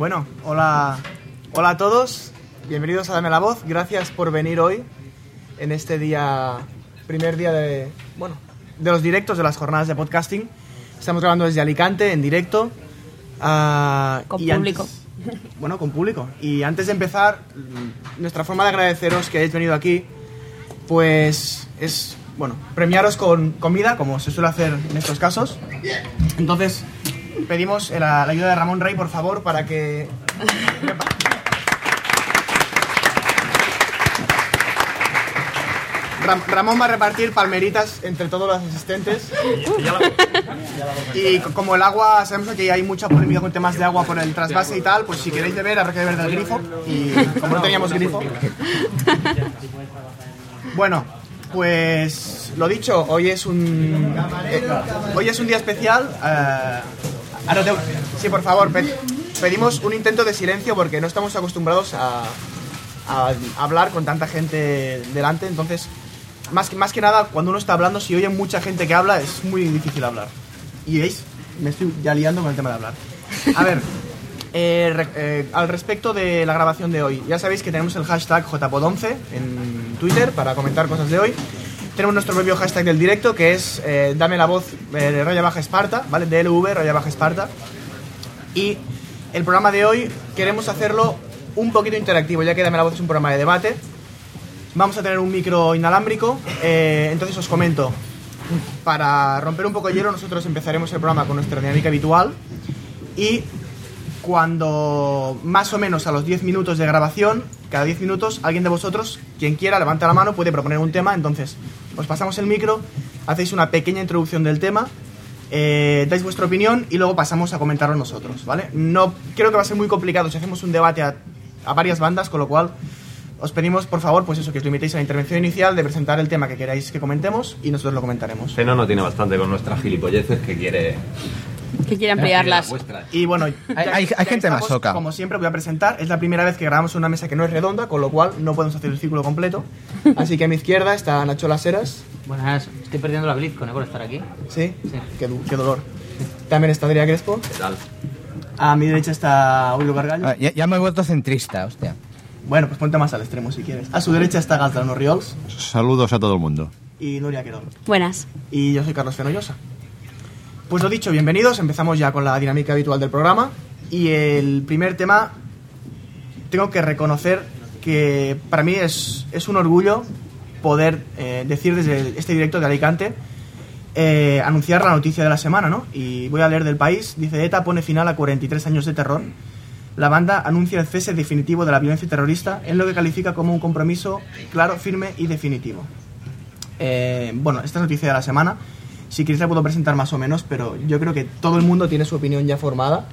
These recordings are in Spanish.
Bueno, hola, hola a todos, bienvenidos a Dame la Voz, gracias por venir hoy en este día, primer día de, bueno, de los directos de las jornadas de podcasting. Estamos grabando desde Alicante en directo. ah, Con público. antes- bueno, con público. Y antes de empezar, nuestra forma de agradeceros que hayáis venido aquí, pues es, bueno, premiaros con comida, como se suele hacer en estos casos. Entonces, pedimos la, la ayuda de Ramón Rey, por favor, para que... Ram- Ramón va a repartir palmeritas entre todos los asistentes. Y co- como el agua, sabemos que hay mucha polémica con temas de agua por el trasvase y tal, pues si queréis beber, habrá que beber del grifo. Y como no teníamos grifo. Bueno, pues lo dicho, hoy es un eh, hoy es un día especial. eh, te- sí, por favor, pe- pedimos un intento de silencio porque no estamos acostumbrados a, hablar con tanta gente delante, entonces más que, más que nada cuando uno está hablando, si oye mucha gente que habla, es muy difícil hablar. Y veis, me estoy ya liando con el tema de hablar. A ver, eh, eh, al respecto de la grabación de hoy, ya sabéis que tenemos el hashtag JPod11 en Twitter para comentar cosas de hoy. Tenemos nuestro propio hashtag del directo que es eh, Dame la voz eh, raya baja Esparta, ¿vale? DLV raya baja Esparta. Y el programa de hoy queremos hacerlo un poquito interactivo, ya que Dame la voz es un programa de debate. Vamos a tener un micro inalámbrico, eh, entonces os comento. Para romper un poco el hielo, nosotros empezaremos el programa con nuestra dinámica habitual y cuando más o menos a los 10 minutos de grabación, cada 10 minutos, alguien de vosotros, quien quiera, levanta la mano, puede proponer un tema. Entonces, os pasamos el micro, hacéis una pequeña introducción del tema, eh, dais vuestra opinión y luego pasamos a comentarlo nosotros, ¿vale? No, creo que va a ser muy complicado si hacemos un debate a, a varias bandas, con lo cual os pedimos, por favor, pues eso, que os limitéis a la intervención inicial de presentar el tema que queráis que comentemos y nosotros lo comentaremos. Zeno no tiene bastante con nuestras gilipolleces que quiere Que quiere ampliarlas. Y bueno, hay- hay ya gente estamos, masoca. Como siempre, voy a presentar. Es la primera vez que grabamos una mesa que no es redonda, con lo cual no podemos hacer el círculo completo. Así que a mi izquierda está Nacho Laseras. Buenas, estoy perdiendo la BlizzCon ¿eh? por estar aquí. ¿Sí? Sí. Qué, du- qué dolor. También está Adrián Crespo. ¿Qué tal? A mi derecha está Ullo Gargallo. Ah, ya, ya me he vuelto centrista, hostia. Bueno, pues ponte más al extremo si quieres. A su derecha está Galtrano Riols Saludos a todo el mundo. y Nuria Querol. Buenas. Y yo soy Carlos Fenollosa. Pues lo dicho, bienvenidos. Empezamos ya con la dinámica habitual del programa. Y el primer tema, tengo que reconocer que para mí es, es un orgullo poder eh, decir desde este directo de Alicante, eh, anunciar la noticia de la semana, ¿no? Y voy a leer del país. Dice, ETA pone final a 43 años de terror. La banda anuncia el cese definitivo de la violencia terrorista en lo que califica como un compromiso claro, firme y definitivo. Eh, bueno, esta es noticia de la semana. Si queréis la puedo presentar más o menos, pero yo creo que todo el mundo tiene su opinión ya formada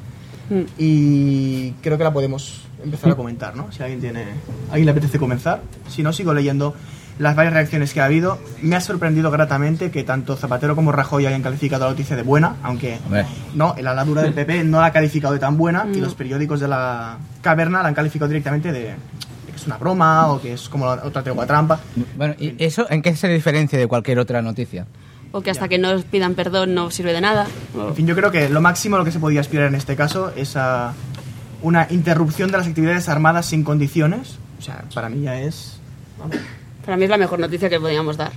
Mm. y creo que la podemos empezar a comentar, ¿no? Si alguien tiene, alguien le apetece comenzar. Si no, sigo leyendo las varias reacciones que ha habido. Me ha sorprendido gratamente que tanto Zapatero como Rajoy hayan calificado la noticia de buena, aunque Hombre. no, el aladura del PP no la ha calificado de tan buena y No. los periódicos de la caverna la han calificado directamente de, de que es una broma o que es como otra tregua trampa. Bueno, ¿y eso en qué se diferencia de cualquier otra noticia? O que hasta que no os pidan perdón no sirve de nada. En fin, yo creo que lo máximo lo que se podía aspirar en este caso es a una interrupción de las actividades armadas sin condiciones. O sea, para mí ya es... vamos. Para mí es la mejor noticia que podíamos dar.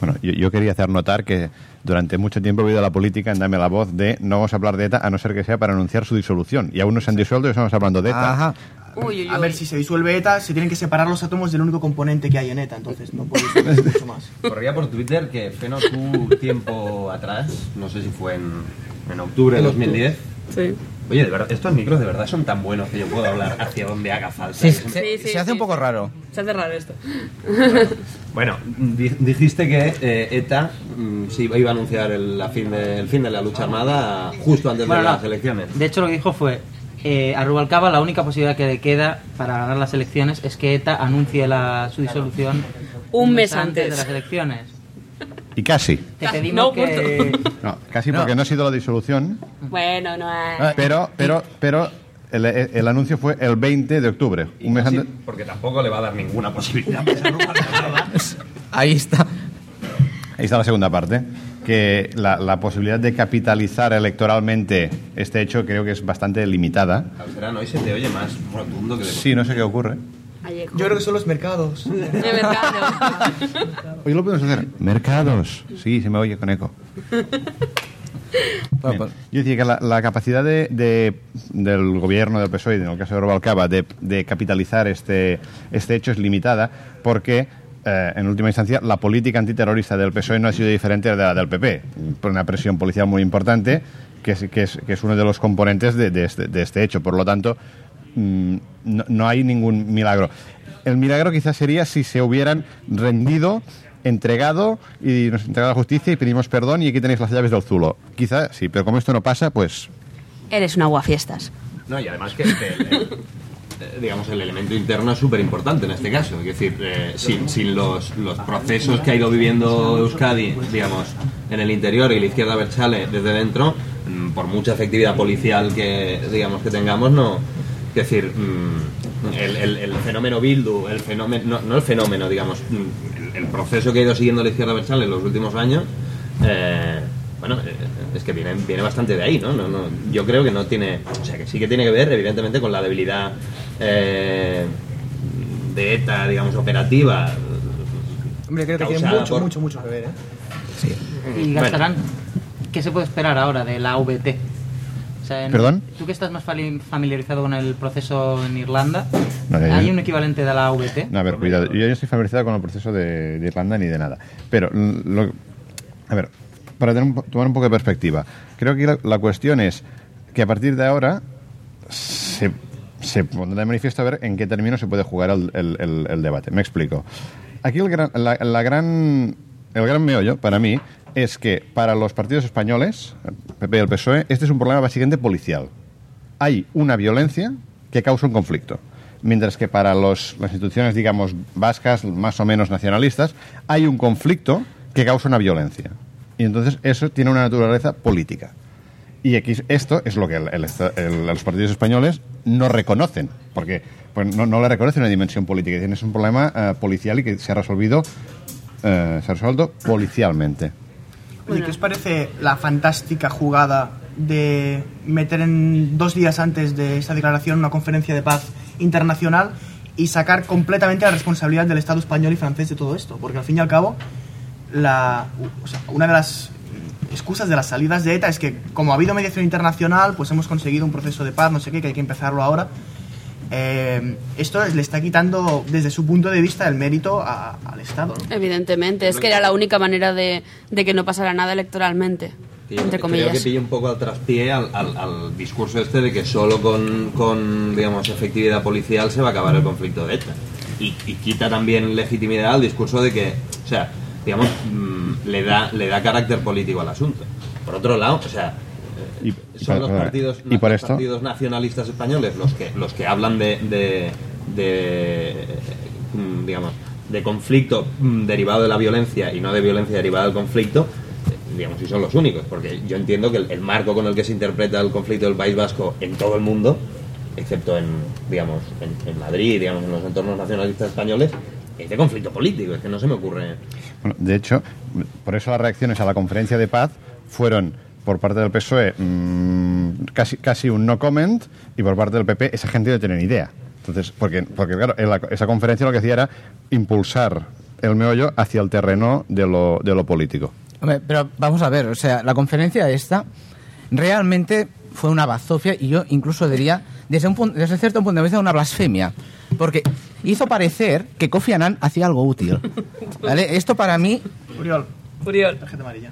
Bueno, yo, yo quería hacer notar que durante mucho tiempo he oído la política en Dame la Voz de no vamos a hablar de ETA a no ser que sea para anunciar su disolución. Y aún no se han disuelto y estamos hablando de ETA. Ajá. Uy, uy, A ver, uy. si se disuelve ETA, se tienen que separar los átomos del único componente que hay en ETA, entonces no puede disolverse mucho más. Corría por Twitter que Feno tú tiempo atrás, no sé si fue en, en octubre de 2010. Sí. Oye, de verdad, estos micros de verdad son tan buenos que yo puedo hablar hacia donde haga falta. Sí, se, Sí, se hace sí, un poco raro. Se hace raro esto. Bueno, di- dijiste que eh, ETA mm, sí, iba a anunciar el, la fin de, el fin de la lucha armada justo antes Bueno, de no. las elecciones. De hecho, lo que dijo fue: eh, a Rubalcaba la única posibilidad que le queda para ganar las elecciones es que ETA anuncie la, su disolución Un mes antes. de las elecciones. Y casi. Te Casi, pedimos no, que. No, casi No. porque no ha sido la disolución, Bueno, no es... Ah, pero, pero, pero el, el anuncio fue el 20 de octubre. Y Un mes casi- antes. porque tampoco le va a dar ninguna posibilidad. a Rubalcaba. Ahí está. Ahí está la segunda parte. Que la, la posibilidad de capitalizar electoralmente este hecho creo que es bastante limitada. Serán, hoy se te oye más rotundo que Sí, no sé qué ocurre. Yo creo que son los mercados. De mercado. Hoy lo podemos hacer. Mercados. Sí, se me oye con eco. Bien. Yo decía que la, la capacidad de, de- del gobierno del PSOE, en el caso de Rubalcaba, de, de capitalizar este, este hecho es limitada porque, eh, en última instancia, la política antiterrorista del PSOE no ha sido diferente de la del PP, por una presión policial muy importante, que es, que es, que es uno de los componentes de, de este, de este hecho. Por lo tanto, mm, no, no hay ningún milagro. El milagro quizás sería si se hubieran rendido, entregado y nos entregado a la justicia y pedimos perdón y aquí tenéis las llaves del Zulo. Quizás sí, pero como esto no pasa, pues Eres un aguafiestas. No, y además que, que el- el- eh, digamos, el elemento interno es súper importante en este caso. Es decir, eh, sin, sin los, los procesos que ha ido viviendo Euskadi, digamos, en el interior y la izquierda Berchale desde dentro, mm, por mucha efectividad policial que, digamos, que tengamos, no... Es decir, mm, el, el- el fenómeno Bildu, el fenómeno, no, no el fenómeno, digamos, mm, el, el proceso que ha ido siguiendo la izquierda Berchale en los últimos años, eh, bueno, eh, es que viene, viene bastante de ahí, ¿no? No, no, Yo creo que no tiene, o sea, que sí que tiene que ver, evidentemente, con la debilidad eh, de ETA, digamos, operativa. Hombre, creo que tiene mucho, por- mucho, mucho que ver, ¿eh? Y Gastarán, ¿qué se puede esperar ahora de la AVT? O sea, en- ¿Perdón? Tú que estás más familiarizado con el proceso en Irlanda, No, yo- ¿hay un equivalente de la AVT? No, a ver, cuidado. Yo no estoy familiarizado con el proceso de, de Irlanda ni de nada. Pero, lo- a ver, para tener tomar un poco de perspectiva, creo que la, cuestión es que a partir de ahora se, se pondrá de manifiesto a ver en qué términos se puede jugar el, debate. Me explico. Aquí el gran, la, gran, el gran meollo, para mí, es que para los partidos españoles, el PP y el PSOE, este es un problema básicamente policial hay una violencia que causa un conflicto. Mientras que para los- las instituciones, digamos, vascas, más o menos nacionalistas, hay un conflicto que causa una violencia. Y entonces eso tiene una naturaleza política. Y aquí esto es lo que el- el el- los partidos españoles no reconocen, porque pues, no, no le reconocen una dimensión política. Dicen, Es un problema eh, policial y que se ha resolvido, eh, se ha resuelto policialmente. Oye, ¿qué os parece la fantástica jugada de meter en dos días antes de esta declaración una conferencia de paz internacional y sacar completamente la responsabilidad del Estado español y francés de todo esto? Porque al fin y al cabo, la, o sea, una de las excusas de las salidas de ETA es que como ha habido mediación internacional, pues hemos conseguido un proceso de paz, no sé qué, que hay que empezarlo ahora. Eh, esto le está quitando desde su punto de vista el mérito a- al Estado. ¿no? Evidentemente. Es que era la única manera de, de que no pasara nada electoralmente. Yo Entre creo que comillas. pilla un poco al traspié al, al- al discurso este de que solo con, con, digamos, efectividad policial se va a acabar el conflicto de ETA. Y, y quita también legitimidad al discurso de que, o sea, digamos, mm, le, da, le da carácter político al asunto. Por otro lado, o sea, Y, eh, y son los partidos, y por los esto, partidos nacionalistas españoles los que, los que hablan de, de, de, mm, digamos, de conflicto mm, derivado de la violencia y no de violencia derivada del conflicto, eh, digamos, y son los únicos, porque yo entiendo que el, el marco con el que se interpreta el conflicto del País Vasco en todo el mundo, excepto en, digamos, en, en Madrid, digamos, en los entornos nacionalistas españoles, es de conflicto político, es que no se me ocurre... Bueno, de hecho, por eso las reacciones a la conferencia de paz fueron por parte del PSOE mm, casi, casi un no comment y por parte del PP esa gente no tiene ni idea. Entonces, porque, porque claro, en la- esa conferencia lo que hacía era impulsar el meollo hacia el terreno de lo, de lo político. Hombre, pero vamos a ver, o sea, la conferencia esta realmente fue una bazofia y yo incluso diría, desde, un desde cierto punto de vista, una blasfemia. Porque hizo parecer que Kofi Annan hacía algo útil. ¿Vale? Esto para mí... Uriol, Uriol. tarjeta amarilla.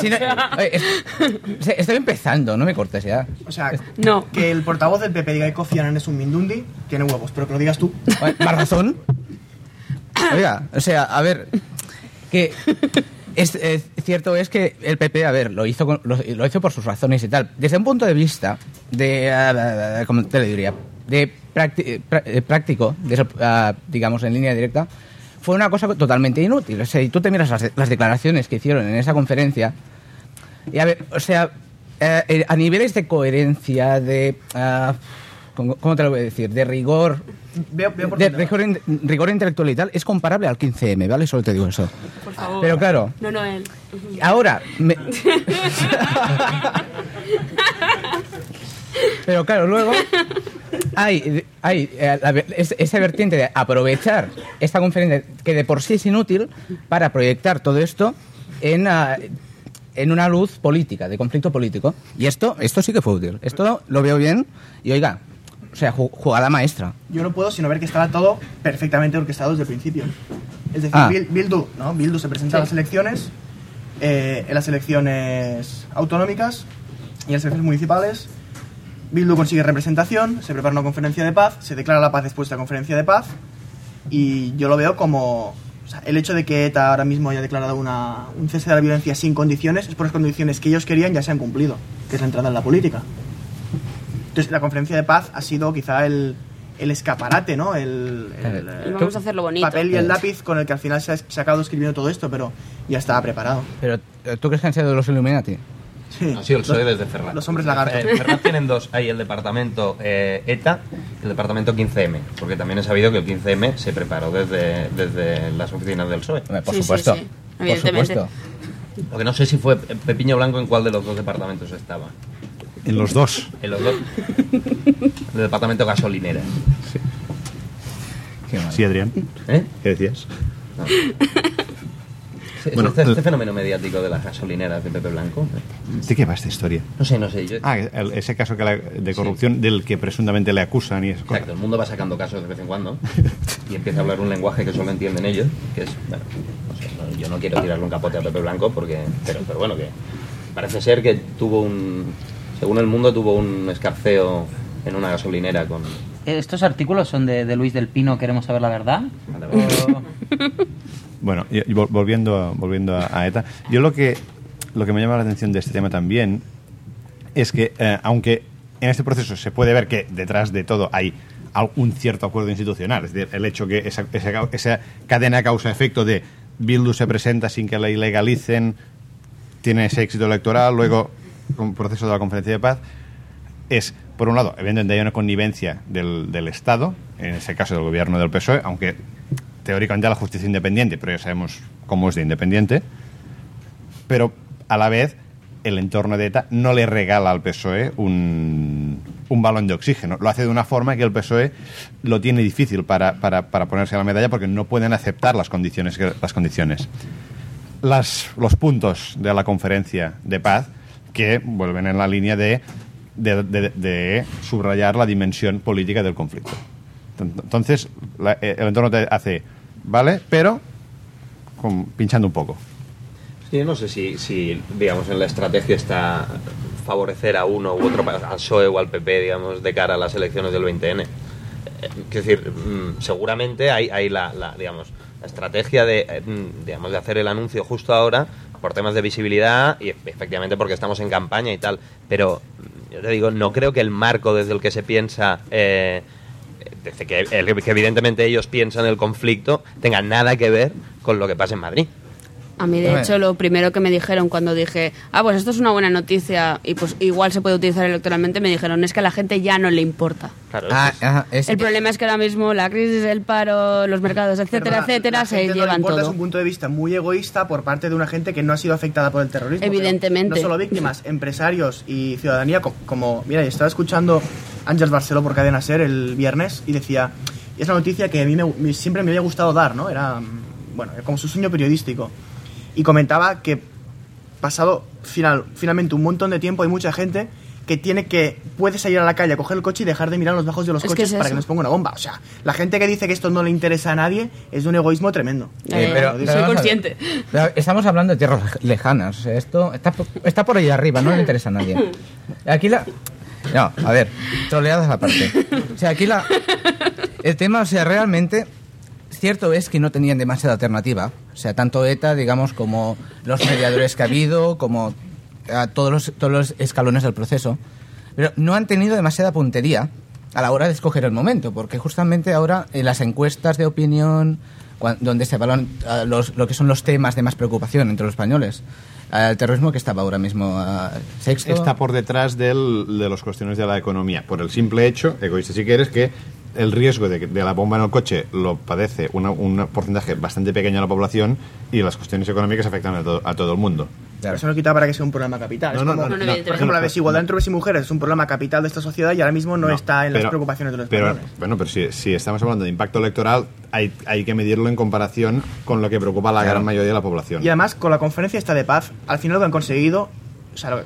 si no- oye, es- se- estoy empezando, no me cortes ya. O sea, No. que el portavoz del PP diga que Kofi Annan es un mindundi, tiene huevos, pero que lo digas tú. Más razón. Oiga, o sea, a ver, que es, es cierto es que el PP, a ver, lo hizo con- lo, lo hizo por sus razones y tal. Desde un punto de vista de, ah, ¿cómo te lo diría? De eh, práctico, de eso, ah, digamos en línea directa, fue una cosa totalmente inútil. O sea, y tú te miras las, las declaraciones que hicieron en esa conferencia, y a ver, o sea, eh, eh, a niveles de coherencia, de... ah, ¿cómo te lo voy a decir? De rigor, Veo, veo por de rigor intelectual y tal, es comparable al 15M, ¿vale? Solo te digo eso. Por favor. Pero claro, No, no, él. ahora... me- Pero claro, luego hay, hay eh, esa vertiente de aprovechar esta conferencia que de por sí es inútil para proyectar todo esto en, ah, en una luz política, de conflicto político. Y esto, esto sí que fue útil. Esto lo veo bien y oiga, o sea, ju- jugada maestra. Yo no puedo sino ver que estaba todo perfectamente orquestado desde el principio. Es decir, Ah. Bil- Bildu, ¿no? Bildu se presenta a las elecciones, eh, en las elecciones autonómicas y en las elecciones municipales. Bildu consigue representación, se prepara una conferencia de paz, se declara la paz después de la conferencia de paz y yo lo veo como... o sea, el hecho de que ETA ahora mismo haya declarado una, un cese de la violencia sin condiciones es por las condiciones que ellos querían ya se han cumplido, que es la entrada en la política. Entonces, la conferencia de paz ha sido quizá el, el escaparate, ¿no? El, el, Eh, Y vamos a hacerlo bonito. papel y el lápiz con el que al final se ha, se ha acabado escribiendo todo esto, pero ya estaba preparado. Pero eh, ¿tú crees que han sido los Illuminati? Sí. El PSOE desde Ferraz. Los hombres lagarto. Eh, Ferraz tienen dos. Hay el departamento eh, ETA y el departamento 15M. Porque también he sabido que el 15M se preparó desde, desde las oficinas del PSOE. Por Sí, sí, supuesto. sí, por evidentemente. supuesto. Lo que no sé si fue Pepiño Blanco en cuál de los dos departamentos estaba. En los dos. En los dos. el departamento gasolinera. Qué mal. Sí, Adrián. ¿Eh? ¿Qué decías? Este, Bueno, este, este fenómeno mediático de las gasolineras de Pepe Blanco. ¿De qué va esta historia? No sé, no sé. Yo, Ah, el- ese caso que la- de corrupción del que presuntamente le acusan y cosas. Exacto, el mundo va sacando casos de vez en cuando y empieza a hablar un lenguaje que solo entienden ellos, que es, bueno, no sé, no- yo no quiero tirarle un capote a Pepe Blanco porque, pero, pero bueno, que parece ser que tuvo un, según el mundo tuvo un escarceo en una gasolinera con... ¿Estos artículos son de, de Luis del Pino, queremos saber la verdad? O- Bueno, y, y vol- volviendo, a- volviendo a, ETA, yo lo que, lo que me llama la atención de este tema también es que, eh, aunque en este proceso se puede ver que detrás de todo hay un cierto acuerdo institucional, es decir, el hecho que esa, esa cadena causa-efecto de Bildu se presenta sin que la ilegalicen, tiene ese éxito electoral, luego un proceso de la conferencia de paz, es, por un lado, evidentemente hay una connivencia del, del Estado, en ese caso del gobierno del PSOE, aunque teóricamente la justicia independiente, pero ya sabemos cómo es de independiente, pero a la vez el entorno de ETA no le regala al PSOE un, un balón de oxígeno. Lo hace de una forma que el PSOE lo tiene difícil para, para, para ponerse a la medalla porque no pueden aceptar las condiciones. Las condiciones. Las, los puntos de la conferencia de paz que vuelven en la línea de- de subrayar la dimensión política del conflicto. Entonces, la- eh, el entorno te hace, vale, pero pinchando un poco. Yo no sé si, si, digamos, en la estrategia está favorecer a uno u otro, al PSOE o al PP, digamos, de cara a las elecciones del 20N. Eh, Quiero decir, mm, seguramente hay, hay la, digamos, la estrategia de, eh, mm, digamos, de hacer el anuncio justo ahora por temas de visibilidad y efectivamente porque estamos en campaña y tal. Pero, mm, yo te digo, no creo que el marco desde el que se piensa... eh, que, que evidentemente ellos piensan el conflicto tenga nada que ver con lo que pasa en Madrid. A mí, de Hombre. hecho, lo primero que me dijeron cuando dije, ah, pues esto es una buena noticia y pues igual se puede utilizar electoralmente, me dijeron, es que a la gente ya no le importa. Claro, Ah, es- ajá, es- El problema es que ahora mismo la crisis, el paro, los mercados, etcétera, etcétera, la se gente no le llevan importa, todo. Es un punto de vista muy egoísta por parte de una gente que no ha sido afectada por el terrorismo. Evidentemente. No solo víctimas, empresarios y ciudadanía. co- Como, mira, yo estaba escuchando Ángels Barceló por Cadena Ser el viernes y decía, y es una noticia que a mí me- me- siempre me había gustado dar, ¿no? Era, mm, bueno, como su sueño periodístico. Y comentaba que pasado final, finalmente un montón de tiempo hay mucha gente que tiene que puede salir a la calle a coger el coche y dejar de mirar los bajos de los Es que coches es para que nos ponga una bomba. O sea, la gente que dice que esto no le interesa a nadie es de un egoísmo tremendo. Eh, pero- soy pero a ver. consciente. Pero Estamos hablando de tierras lejanas. o sea, esto está, por- está por ahí arriba, no le interesa a nadie. Aquí la. No, a ver, troleadas aparte. O sea, aquí la. El tema, o sea, realmente. Cierto es que no tenían demasiada alternativa. O sea, tanto ETA, digamos, como los mediadores que ha habido, como a todos, los, todos los escalones del proceso. Pero no han tenido demasiada puntería a la hora de escoger el momento, porque justamente ahora en las encuestas de opinión donde se evalúan ah, los, lo que son los temas de más preocupación entre los españoles. Ah, el terrorismo que estaba ahora mismo ah, sexto. Está por detrás del- de las cuestiones de la economía, por el simple hecho, egoísta si quieres, que el riesgo de, que- de la bomba en el coche lo padece una- un porcentaje bastante pequeño de la población y las cuestiones económicas afectan a, to- a todo el mundo. Claro. Eso no quita para que sea un problema capital. No, Es no, como- no, no, por ejemplo, la desigualdad entre hombres y mujeres es un problema capital de esta sociedad y ahora mismo no, está en las pero- preocupaciones de los pero, españoles. Bueno, pero si, si estamos hablando de impacto electoral, hay, hay que medirlo en comparación con lo que preocupa a la gran mayoría de la población. Y además, con la conferencia esta de paz, al final lo que han conseguido, o sea,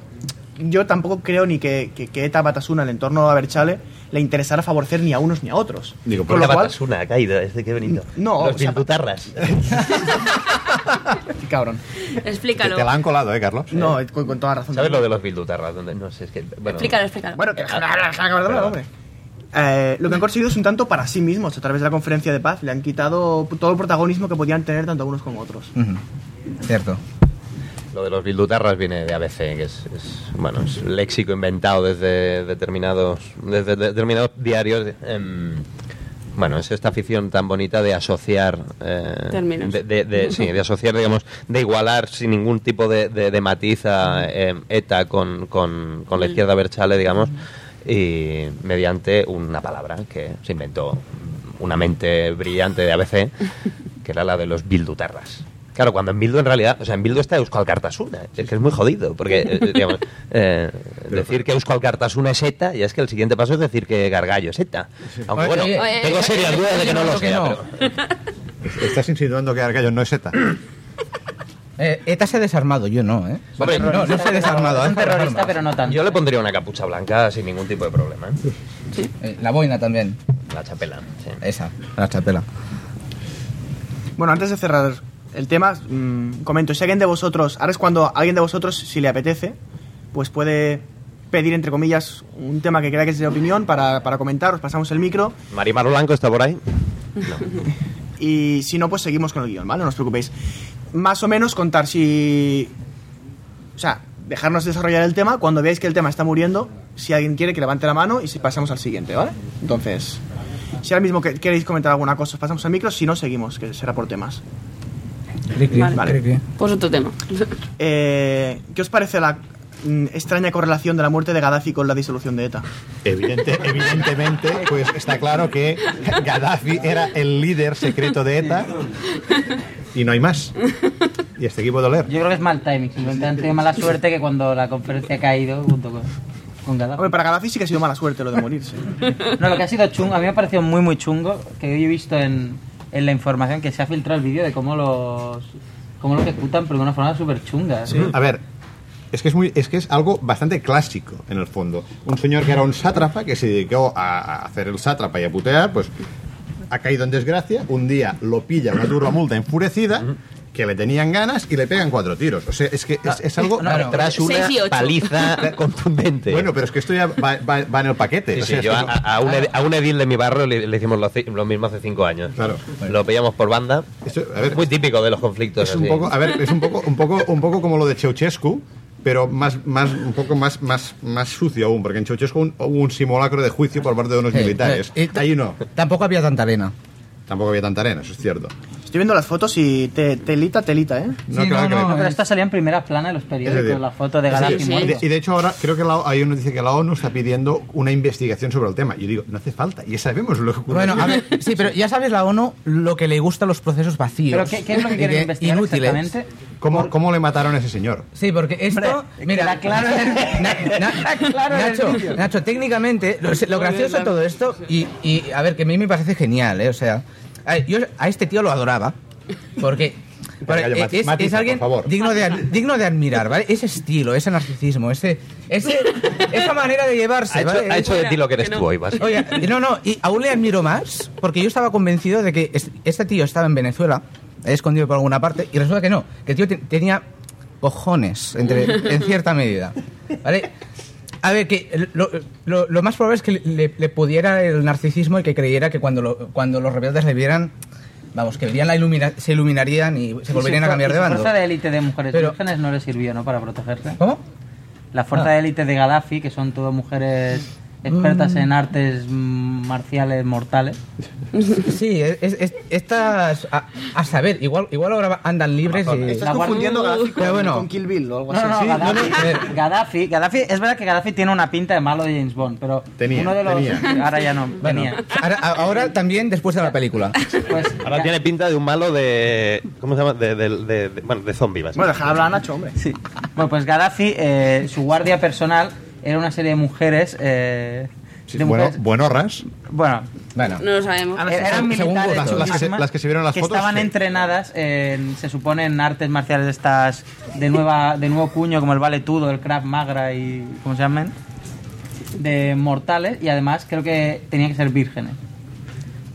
yo tampoco creo ni que, que, que ETA Batasuna, el entorno a Berchale, le interesara favorecer ni a unos ni a otros. Digo, pero lo cual, Batasuna ha caído, este qué bonito. No, Los o sea, bildutarras. qué cabrón. Te, Explícalo. te la han colado, ¿eh, Carlos? No, con, con toda razón. ¿Sabes lo de los bildutarras? Donde, no sé, es que... Bueno, Explícalo, explícalo. Bueno, que hombre. Eh, lo que han conseguido es un tanto para sí mismos a través de la conferencia de paz. Le han quitado todo el protagonismo que podían tener tanto unos como otros. Cierto. Lo de los bildutarras viene de ABC, que es, es, bueno, es léxico inventado desde determinados, desde determinados diarios. em, bueno, es esta afición tan bonita de asociar... eh, Términos. De, de- de- sí, de asociar, digamos, de igualar sin ningún tipo de, de- matiz a em, ETA con, con- con la izquierda berchale, digamos, y mediante una palabra que se inventó una mente brillante de ABC, que era la de los bildutarras. Claro, cuando en Bildu en realidad, o sea, en Bildu está Euskal Cartasuna, es que es muy jodido, porque eh, digamos, eh, decir que Euskal Cartasuna es ETA, y es que el siguiente paso es decir que Gargallo es ETA. Aunque bueno, tengo serias dudas de que no lo sea, pero... Estás insinuando que Argallo no es ETA. Eh, ETA se ha desarmado, yo no, ¿eh? Hombre, no, no se ha desarmado. Es un ¿eh? terrorista, pero no tanto. Yo le pondría una capucha blanca sin ningún tipo de problema, ¿eh? Eh, la boina también. La chapela, sí. Esa, la chapela. Bueno, antes de cerrar el tema, mm, comento, si alguien de vosotros, ahora es cuando alguien de vosotros, si le apetece, pues puede pedir, entre comillas, un tema que crea que es de opinión para, para comentar, os pasamos el micro Marimar Blanco está por ahí. y si no, pues seguimos con el guion, ¿vale? No os preocupéis. Más o menos contar si... O sea, dejarnos desarrollar el tema, cuando veáis que el tema está muriendo, si alguien quiere que levante la mano y si pasamos al siguiente, ¿vale? Entonces, si ahora mismo que- queréis comentar alguna cosa, os pasamos el micro, si no, seguimos, que será por temas. Vale. Pues otro tema. Eh, ¿Qué os parece la mm, extraña correlación de la muerte de Gaddafi con la disolución de ETA? Evidente, evidentemente, pues está claro que Gaddafi era el líder secreto de ETA y no hay más. Y este equipo de Oler. Yo creo que es mal timing. Simplemente han tenido mala suerte que cuando la conferencia ha caído junto con, con Gaddafi. Hombre, para Gaddafi sí que ha sido mala suerte lo de morirse. No, lo que ha sido chungo, a mí me ha parecido muy, muy chungo, que hoy he visto en, en la información que se ha filtrado el vídeo de cómo los cómo lo ejecutan, pero de una forma súper chunga. A ver, es que es, muy, es que es algo bastante clásico en el fondo. Un señor que era un sátrapa, que se dedicó a, a hacer el sátrapa y a putear, pues ha caído en desgracia. Un día lo pilla una turba multa enfurecida, que le tenían ganas y le pegan cuatro tiros. O sea, es que es, es algo. Claro. Tras una paliza contundente. Bueno, pero es que esto ya va, va- va en el paquete. Sí, O sí, sea, yo a, un a un edil de mi barrio le, le hicimos lo, lo mismo hace cinco años. Claro. Lo pillamos por banda. Esto, a ver, Muy típico de los conflictos. es un poco, a ver, es un poco, un poco, un poco como lo de Ceausescu, pero más, más, un poco más, más, más sucio aún, porque en Ceausescu un- hubo un simulacro de juicio por parte de unos militares. eh, y- Ahí no, Tampoco había tanta arena. tampoco había tanta arena, eso es cierto. Estoy viendo las fotos y te- telita, telita, ¿eh? No, Sí, claro no, que no, No, pero es- esta salía en primera plana en los periódicos, decir, la foto de Gaddafi sí, sí. Y de, y de hecho ahora creo que la, hay uno dice que la ONU está pidiendo una investigación sobre el tema. Yo digo, no hace falta, ya sabemos lo que ocurre. Bueno, a ver, sí, pero ya sabes la ONU lo que le gusta a los procesos vacíos. ¿Pero qué, qué es lo que quieren investigar inútiles. exactamente? ¿Cómo, ¿Cómo le mataron a ese señor? Sí, porque esto. Hombre, mira, claro Na- na- Nacho. Nacho, técnicamente, lo, lo gracioso de todo esto, y, y, a ver, que a mí me parece genial, ¿eh? O sea, a yo a este tío lo adoraba, porque. es, alguien por favor. digno de, digno de admirar, ¿vale? Ese estilo, ese narcisismo, ese, ese, esa manera de llevarse, Ha hecho, ¿vale? ha hecho de ti lo que eres Que no. tú hoy, vas. Oye, no, no, y aún le admiro más porque yo estaba convencido de que es- este tío estaba en Venezuela, escondido por alguna parte, y resulta que no, que el tío te- tenía cojones entre, en cierta medida. ¿Vale? A ver, que lo, lo- lo más probable es que le, le pudiera el narcisismo y que creyera que cuando, lo- cuando los rebeldes le vieran, vamos, que verían la ilumina- se iluminarían y se volverían a cambiar de bando. fuerza de élite de mujeres Pero- vírgenes no le sirvió, ¿no? Para protegerse. ¿Cómo? La fuerza Ah. de élite de Gaddafi, que son todas mujeres expertas en artes mm, marciales mortales. Sí, es, es- estas. A, a saber, igual, igual ahora andan libres y. Estás confundiendo Gaddafi con, bueno. con Kill Bill o algo No, así. no, no, Gaddafi, ver. Gaddafi, Gaddafi- es verdad que Gaddafi tiene una pinta de malo de James Bond, pero Tenía, uno de los tenía. ahora ya no, Bueno, tenía. ahora, ahora también después de la película. Pues, Ahora Ga- tiene pinta de un malo de. ¿Cómo se llama? De, de, de- de- bueno, de zombie, Bueno, básicamente. dejar hablar a Nacho, hombre. Sí. Bueno, pues Gaddafi, eh, su guardia personal era una serie de mujeres. eh, Sí, de bueno, mujeres- buenorras. bueno, Bueno, No lo sabemos. Eran según militares las- las que se- chulísimas las que se vieron las que fotos, estaban sí. entrenadas en, se supone en artes marciales de estas de nueva de nuevo cuño como el vale tudo el Krav Maga y cómo se llaman de mortales y además creo que tenían que ser vírgenes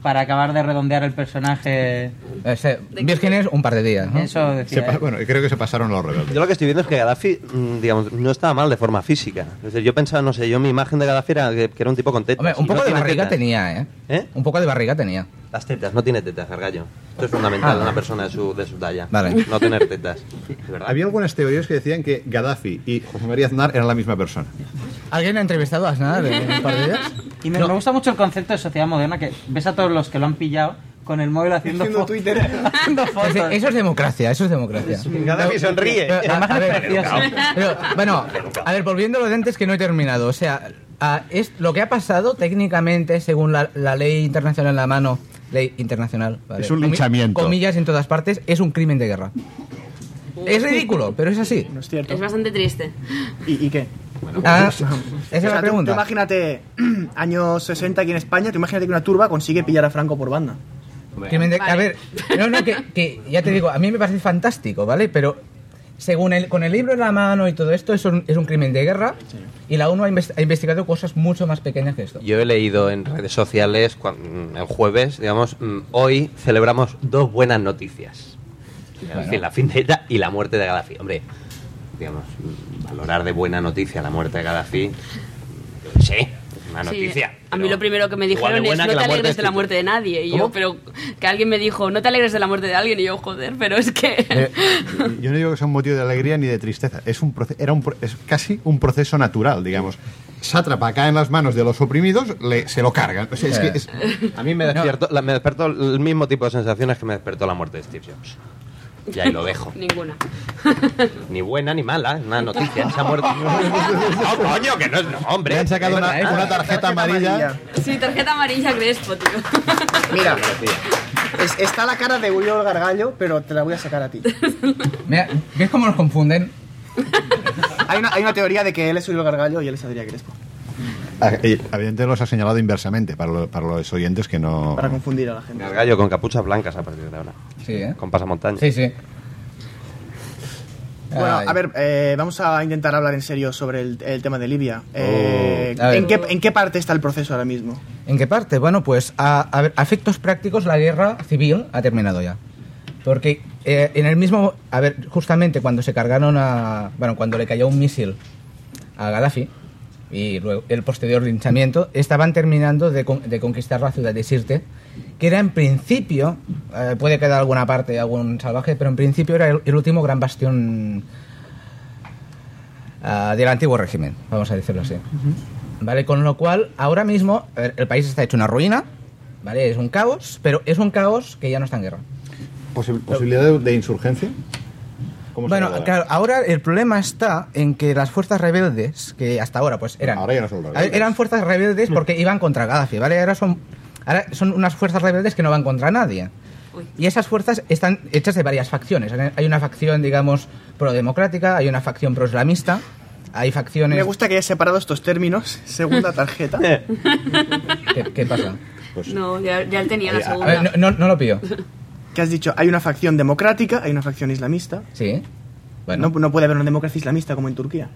para acabar de redondear el personaje eh, se- vírgenes un par de días. ¿no? eso Se decía pa- ¿eh? bueno, creo que se pasaron los rebeldes. Yo lo que estoy viendo es que Gaddafi, mm, digamos, no estaba mal de forma física. Es decir, yo pensaba, no sé, yo mi imagen de Gaddafi era que, que era un tipo con tetas. Hombre, un poco no de barriga tenía, ¿eh? ¿Eh? Un poco de barriga tenía. Las tetas, no tiene tetas, Argallo. Esto es fundamental Ah. en una persona de su, de su talla. Vale. No tener tetas. Había algunas teorías que decían que Gaddafi y José María Aznar eran la misma persona. ¿Alguien ha entrevistado a Aznar en un par de días? y me, me gusta mucho el concepto de sociedad moderna que ves a todos los que lo han pillado con el móvil haciendo, Twitter. haciendo fotos Eso, eso es democracia, eso es democracia. Gaddafi sonríe. Pero, a- imagen a es ver, preciosa. pero, bueno, a ver, volviendo a lo de antes que no he terminado. O sea, a- es, lo que ha pasado técnicamente, según la, la ley internacional en la mano, ley internacional, ¿vale? Es un linchamiento. Comillas en todas partes, es un crimen de guerra. Es ridículo, pero es así. No es cierto. Es bastante triste. ¿Y, y qué? Ah, esa O es la tú- pregunta. tú imagínate, años 60 aquí en España, tú imagínate que una turba consigue pillar a Franco por banda. Crimen de- Vale. A ver, no, no, que, que ya te digo, a mí me parece fantástico, ¿vale? Pero según el, con el libro en la mano y todo esto, es un, es un crimen de guerra y la ONU ha, inves- ha investigado cosas mucho más pequeñas que esto. Yo he leído en redes sociales el jueves, digamos, mm, hoy celebramos dos buenas noticias. Es decir, la fin de ETA y la muerte de Gaddafi. Hombre, digamos, mm, valorar de buena noticia la muerte de Gaddafi, sí, una Sí, noticia. a mí lo primero que me dijeron es no te alegres de la Tito". muerte de nadie. Y yo, pero que alguien me dijo, no te alegres de la muerte de alguien. Y yo, joder, pero es que... Eh, yo no digo que sea un motivo de alegría ni de tristeza. Es un era un pro- es casi un proceso natural, digamos. Sátrapa cae en las manos de los oprimidos, le- se lo cargan. O sea, es que es- A mí me despierto, la- me despertó el mismo tipo de sensaciones que me despertó la muerte de Steve Jobs. Y ahí lo dejo. Ninguna. Ni buena ni mala, es una noticia. Se ha muerto. No, coño, que no es. No, hombre. han sacado una, tarjeta amarilla. Sí, tarjeta amarilla Crespo, tío. Mira, es- está la cara de Uriol Gargallo, pero te la voy a sacar a ti. Mira, ¿ves cómo nos confunden? Hay una, hay una teoría de que él es Uriol Gargallo y él es Adrián Crespo. Ah, Evidentemente los ha señalado inversamente para, lo- para los oyentes que no. Para confundir a la gente. Gallo con capuchas blancas a partir de ahora. Sí, ¿eh? Con pasamontaña. Sí, sí. Bueno, Ay. a ver, eh, vamos a intentar hablar en serio sobre el, el tema de Libia. Eh, A ver. ¿en, qué, ¿En qué parte está el proceso ahora mismo? ¿En qué parte? Bueno, pues a, a ver, a efectos prácticos la guerra civil ha terminado ya. Porque eh, en el mismo, a ver, justamente cuando se cargaron a, bueno, cuando le cayó un misil a Gaddafi y luego el posterior linchamiento, estaban terminando de, con- de conquistar la ciudad de Sirte, que era en principio, eh, puede quedar alguna parte, algún salvaje, pero en principio era el, el último gran bastión ah, del antiguo régimen, vamos a decirlo así. ¿Vale? Con lo cual, ahora mismo, a ver, el país está hecho una ruina, ¿vale? Es un caos, pero es un caos que ya no está en guerra. Posi- ¿Posibilidad de, de insurgencia? ¿Cómo se Bueno, claro, ahora el problema está en que las fuerzas rebeldes, que hasta ahora pues eran... Ahora ya no son rebeldes. Eran fuerzas rebeldes porque iban contra Gaddafi, ¿vale? Ahora son, ahora son unas fuerzas rebeldes que no van contra nadie. Uy. Y esas fuerzas están hechas de varias facciones. Hay una facción, digamos, pro-democrática, hay una facción pro-islamista, hay facciones... Me gusta que hayas separado estos términos. Segunda tarjeta. ¿Qué, qué pasa? No, ya, ya él tenía la a- segunda. ver, no, no, no lo pillo. Que has dicho, hay una facción democrática, hay una facción islamista. Sí. Bueno. No, no puede haber una democracia islamista como en Turquía.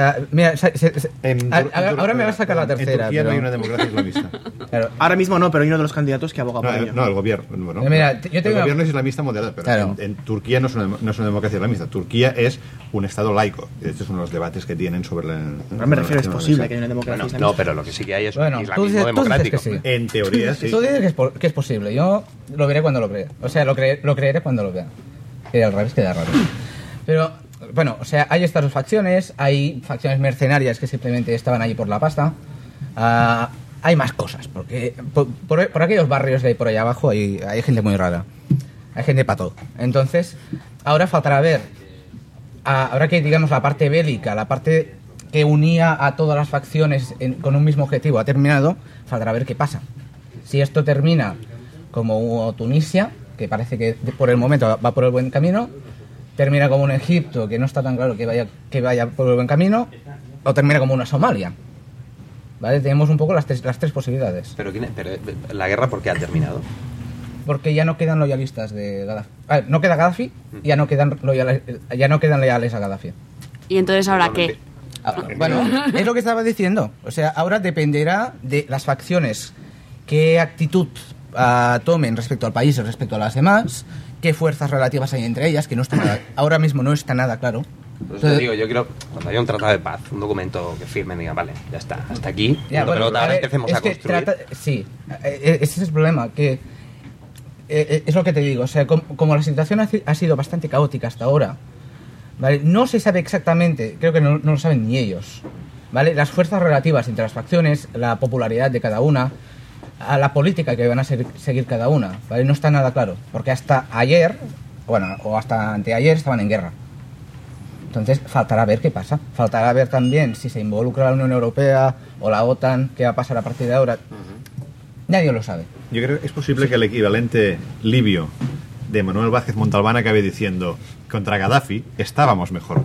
Ah, mira, se- se- se- En a- Tur- a- en ahora me vas a sacar la en tercera. Turquía no pero- hay una democracia islamista. Claro. Ahora mismo no, pero hay uno de los candidatos que aboga No, por el, ello. no, el gobierno. bueno, Eh, mira, yo el tengo- gobierno es islamista moderado, pero Claro. en, en Turquía no es, una, no es una democracia islamista. Turquía es un Estado laico. Y Este es uno de los debates que tienen sobre la. Pero me refiero, es posible que haya una democracia Bueno, islamista. no, pero lo que sí que hay es Bueno, un tú islamismo dices, tú dices democrático. que sí. En teoría, sí. Tú dices que es, que es posible. Yo lo veré cuando lo vea. O sea, lo, cre- lo creeré cuando lo vea. Que al revés queda raro. Pero, bueno, o sea, hay estas dos facciones. Hay facciones mercenarias que simplemente estaban allí por la pasta. ah, hay más cosas, porque por, aquellos barrios de por allá abajo hay, hay gente muy rara. Hay gente para todo. Entonces, ahora faltará ver, ah, ahora que digamos la parte bélica, la parte que unía a todas las facciones con un mismo objetivo ha terminado, faltará ver qué pasa. Si esto termina como Tunisia, que parece que por el momento va por el buen camino, termina como un Egipto, que no está tan claro que vaya, que vaya por el buen camino, o termina como una Somalia. ¿Vale? Tenemos un poco las tres, las tres posibilidades. Pero, ¿quién- pero, eh, la guerra, ¿por qué ha terminado? Porque ya no quedan loyalistas de Gaddafi. Ah, no queda Gaddafi, ya no quedan loyales, ya no quedan leales a Gaddafi. ¿Y entonces ahora qué? Ah, Bueno, es lo que estaba diciendo. O sea, ahora dependerá de las facciones qué actitud ah, tomen respecto al país y respecto a las demás, qué fuerzas relativas hay entre ellas, que no está nada- ahora mismo no está nada claro. Por eso te Entonces- digo, yo quiero, cuando haya un tratado de paz, un documento que firmen, digan, vale, ya está, hasta aquí, Ya, bueno, ahora a ver, empecemos a construir. trata- sí, eh, ese es el problema, que eh, es lo que te digo, o sea, com- como, la situación ha, ha sido bastante caótica hasta ahora, ¿vale? No se sabe exactamente, creo que no, no lo saben ni ellos, ¿vale? Las fuerzas relativas entre las facciones, la popularidad de cada una, a la política que van a ser- seguir cada una, ¿vale? No está nada claro, porque hasta ayer, bueno, o hasta anteayer estaban en guerra. Entonces faltará ver qué pasa. Faltará ver también si se involucra la Unión Europea o la OTAN, qué va a pasar a partir de ahora. Nadie lo sabe. Yo creo que es posible que el equivalente libio de Manuel Vázquez Montalbán acabe diciendo contra Gaddafi estábamos mejor.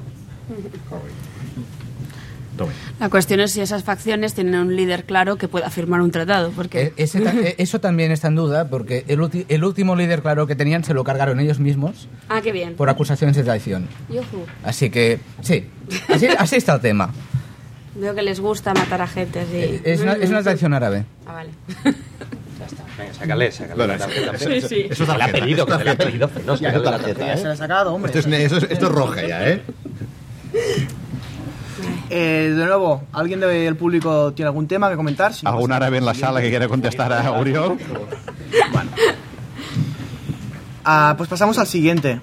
Tome. La cuestión es si esas facciones tienen un líder claro que pueda firmar un tratado. Porque E- ese ta- e- eso también está en duda, porque el, ulti- el último líder claro que tenían se lo cargaron ellos mismos Ah, qué bien. por acusaciones de traición. Yujú. Así que, sí, así, así está el tema. Veo que les gusta matar a gente así. Eh, Es una, es una traición árabe. Ah, vale. Ya está, venga, sácale, sácale Bueno, la tarjeta. eso- Sí, sí. Eso es Se la pedido, eso que se la ha pedido, no, Ya, la tarjeta. Ya se la ha sacado, hombre. Esto es, eso es- esto es roja ya, ¿eh? Eh, de nuevo, ¿alguien del público tiene algún tema que comentar? Si no, ¿Algún pues- árabe en la sala que quiera contestar a Uriol? Ah, pues pasamos al siguiente.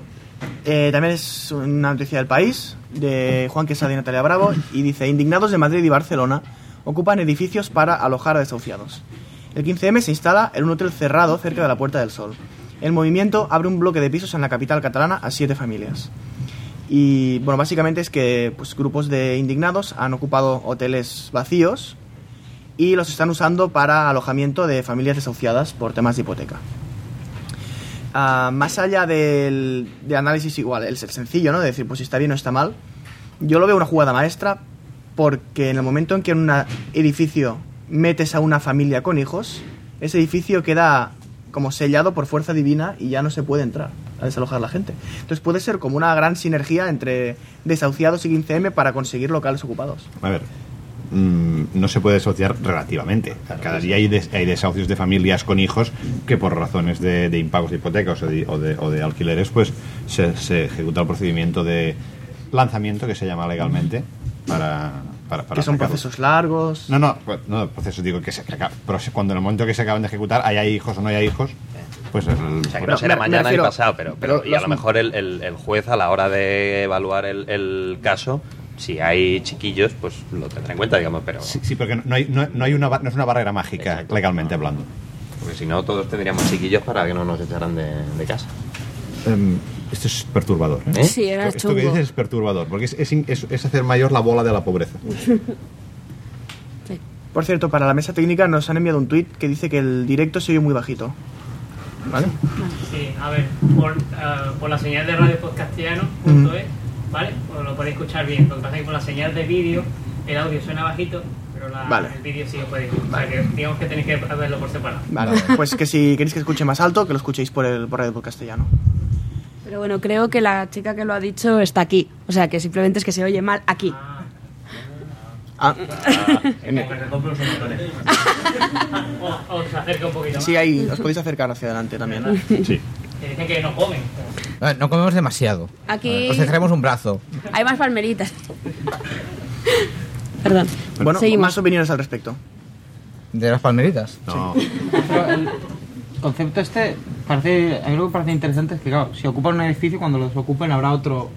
Eh, también es una noticia del país, de Juan Quesada y Natalia Bravo, y dice, indignados de Madrid y Barcelona ocupan edificios para alojar a desahuciados. El 15M se instala en un hotel cerrado cerca de la Puerta del Sol. El movimiento abre un bloque de pisos en la capital catalana a siete familias. Y bueno, básicamente es que pues, grupos de indignados han ocupado hoteles vacíos y los están usando para alojamiento de familias desahuciadas por temas de hipoteca. Ah, más allá del, de análisis igual, el sencillo, ¿no? De decir, pues si está bien o está mal, yo lo veo una jugada maestra porque en el momento en que en un edificio metes a una familia con hijos, ese edificio queda como sellado por fuerza divina y ya no se puede entrar a desalojar la gente. Entonces puede ser como una gran sinergia entre desahuciados y 15M para conseguir locales ocupados. A ver, mm, no se puede asociar relativamente. Cada día hay, des- hay desahucios de familias con hijos que por razones de, de impagos de hipotecas o de, o de- o de alquileres, pues se, se ejecuta el procedimiento de lanzamiento que se llama legalmente para... para, para que son sacarlos. procesos largos. No, no, pues, no, procesos digo que se que acaba- pero cuando en el momento que se acaban de ejecutar haya hijos o no haya hijos, pues el- O sea, que no será me- me mañana refiero- ni pasado, pero, pero, pero y a lo mejor el, el- el juez a la hora de evaluar el, el caso, si hay chiquillos, pues lo tendrá en cuenta, digamos, pero sí, sí, porque no hay, no, no hay una, ba- no es una barrera mágica legalmente hablando. porque si no todos tendríamos chiquillos para que no nos echaran de, de casa. Em, esto es perturbador. ¿eh? ¿Eh? Sí, era Esto que chungo. dices es perturbador, porque es, es, in- es- es hacer mayor la bola de la pobreza. Sí. Por cierto, para la mesa técnica nos han enviado un tweet que dice que el directo se oye muy bajito. ¿Vale? Sí, a ver, por, por la señal de radio podcastiano.es, ¿vale? Pues lo podéis escuchar bien. Lo que pasa es que con la señal de vídeo el audio suena bajito, pero la- Vale. el vídeo sí lo podéis. O sea que digamos que tenéis que verlo por separado. Vale. Pues que si queréis que escuche más alto, que lo escuchéis por el por Radio Por Castellano. Pero bueno, creo que la chica que lo ha dicho está aquí. O sea, que simplemente es que se oye mal aquí. Ah, botones. o, o se acerca un poquito más. sí, ahí os podéis acercar hacia adelante también. Sí. Que dicen que no comen. No comemos demasiado. Aquí Os dejaremos un brazo. hay más palmeritas. Perdón. Bueno, Seguimos. más opiniones al respecto. ¿De las palmeritas? No. Pero el concepto este parece, a mí lo que parece interesante es que, claro, si ocupan un edificio, cuando los ocupen habrá otro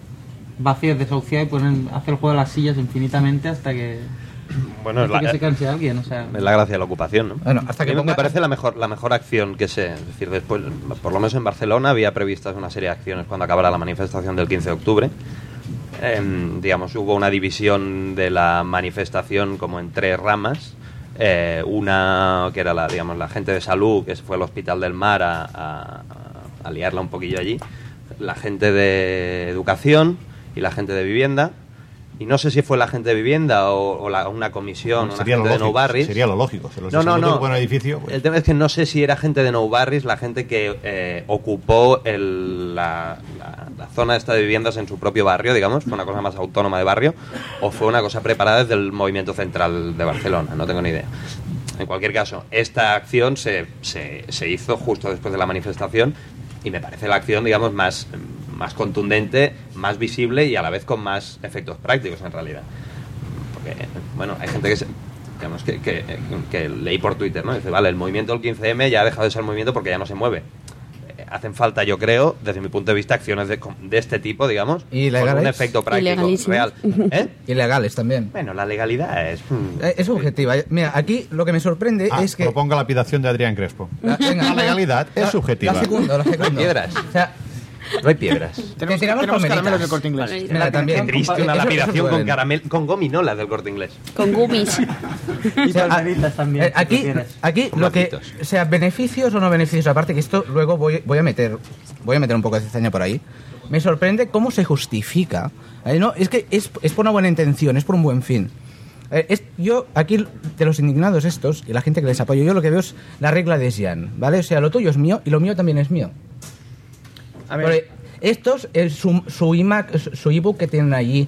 vacío desahuciado y pueden hacer el juego de las sillas infinitamente hasta que... Bueno, es la, que se canse alguien, o sea... es la gracia de la ocupación, ¿no? Bueno, hasta A que mí me parece la mejor, la mejor acción que sé. Es decir, después, por lo menos en Barcelona había previstas una serie de acciones cuando acabara la manifestación del 15 de octubre. Digamos, hubo una división de la manifestación como en tres ramas. Eh, una que era la, digamos, la gente de salud, que se fue al Hospital del Mar a, a- a liarla un poquillo allí. La gente de educación y la gente de vivienda. Y no sé si fue la gente de vivienda o, o la- una comisión, una gente de No Barris. sería lo lógico. Si los No, no, no. un edificio, pues- El tema es que no sé si era gente de No Barris, la gente que eh, ocupó el- la, la- la zona esta de viviendas en su propio barrio, digamos, fue una cosa más autónoma de barrio, o fue una cosa preparada desde el movimiento central de Barcelona, no tengo ni idea. En cualquier caso, esta acción se, se, se hizo justo después de la manifestación y me parece la acción, digamos, más, más contundente, más visible y a la vez con más efectos prácticos en realidad. Porque, bueno, hay gente que se- digamos que, que, que leí por Twitter, ¿no? Dice, vale, el movimiento del 15M ya ha dejado de ser movimiento porque ya no se mueve. Eh, Hacen falta, yo creo, desde mi punto de vista, acciones de, de este tipo, digamos, con Ilegales. un efecto práctico real. ¿Eh? Ilegales también. Bueno, la legalidad es... mm, Eh, Es subjetiva. Mira, aquí lo que me sorprende Ah, es que... propongo la lapidación de Adrián Crespo. La, venga. La legalidad es La- subjetiva. La segundo, la segundo. piedras. O sea, No hay piedras. Tenemos, tiramos tenemos palmeritas. caramelos de corte inglés. Vale. mira, también. Qué triste una Eso- eso lapidación con pueden. caramel, con gominolas del corte inglés. Con gummies. Y O sea, palmeritas también. eh, si aquí, aquí Con lo que macitos. sea beneficios o no beneficios aparte que esto luego voy, voy a meter voy a meter un poco de cizaña por ahí me sorprende cómo se justifica Eh, no es que es, es por una buena intención es por un buen fin Eh, es- yo aquí de los indignados estos y la gente que les apoyo yo lo que veo es la regla de Jan vale o sea lo tuyo es mío y lo mío también es mío A ver, estos es su su iMac su- ebook que tienen allí